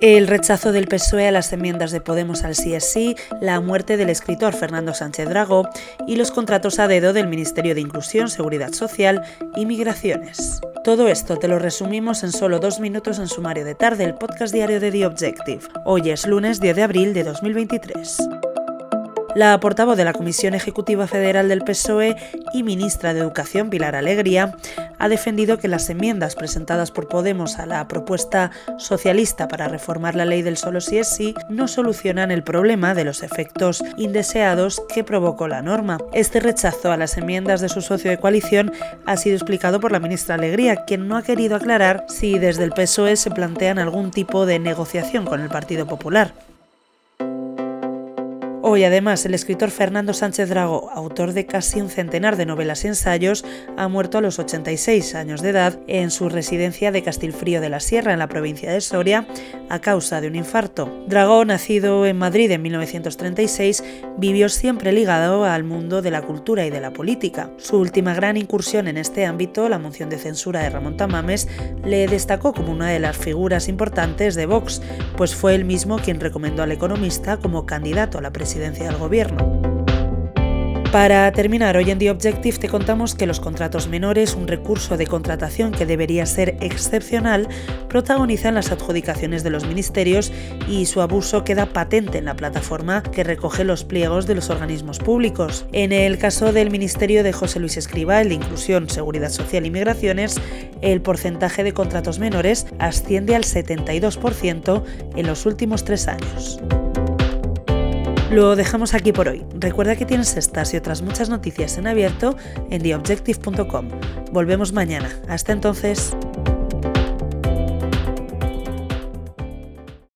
El rechazo del PSOE a las enmiendas de Podemos al sí es sí, la muerte del escritor Fernando Sánchez Drago y los contratos a dedo del Ministerio de Inclusión, Seguridad Social y Migraciones. Todo esto te lo resumimos en solo dos minutos en Sumario de Tarde, el podcast diario de The Objective. Hoy es lunes 10 de abril de 2023. La portavoz de la Comisión Ejecutiva Federal del PSOE y ministra de Educación, Pilar Alegría, ha defendido que las enmiendas presentadas por Podemos a la propuesta socialista para reformar la ley del solo sí es sí no solucionan el problema de los efectos indeseados que provocó la norma. Este rechazo a las enmiendas de su socio de coalición ha sido explicado por la ministra Alegría, quien no ha querido aclarar si desde el PSOE se plantean algún tipo de negociación con el Partido Popular. Hoy, además, el escritor Fernando Sánchez Drago, autor de casi un centenar de novelas y ensayos, ha muerto a los 86 años de edad en su residencia de Castilfrío de la Sierra, en la provincia de Soria, a causa de un infarto. Drago, nacido en Madrid en 1936, vivió siempre ligado al mundo de la cultura y de la política. Su última gran incursión en este ámbito, la moción de censura de Ramón Tamames, le destacó como una de las figuras importantes de Vox, pues fue él mismo quien recomendó al economista como candidato a la presidencia del gobierno. Para terminar, hoy en The Objective te contamos que los contratos menores, un recurso de contratación que debería ser excepcional, protagonizan las adjudicaciones de los ministerios y su abuso queda patente en la plataforma que recoge los pliegos de los organismos públicos. En el caso del Ministerio de José Luis Escriba, el de Inclusión, Seguridad Social y Migraciones, el porcentaje de contratos menores asciende al 72% en los últimos tres años. Lo dejamos aquí por hoy. Recuerda que tienes estas y otras muchas noticias en abierto en theobjective.com. Volvemos mañana. Hasta entonces.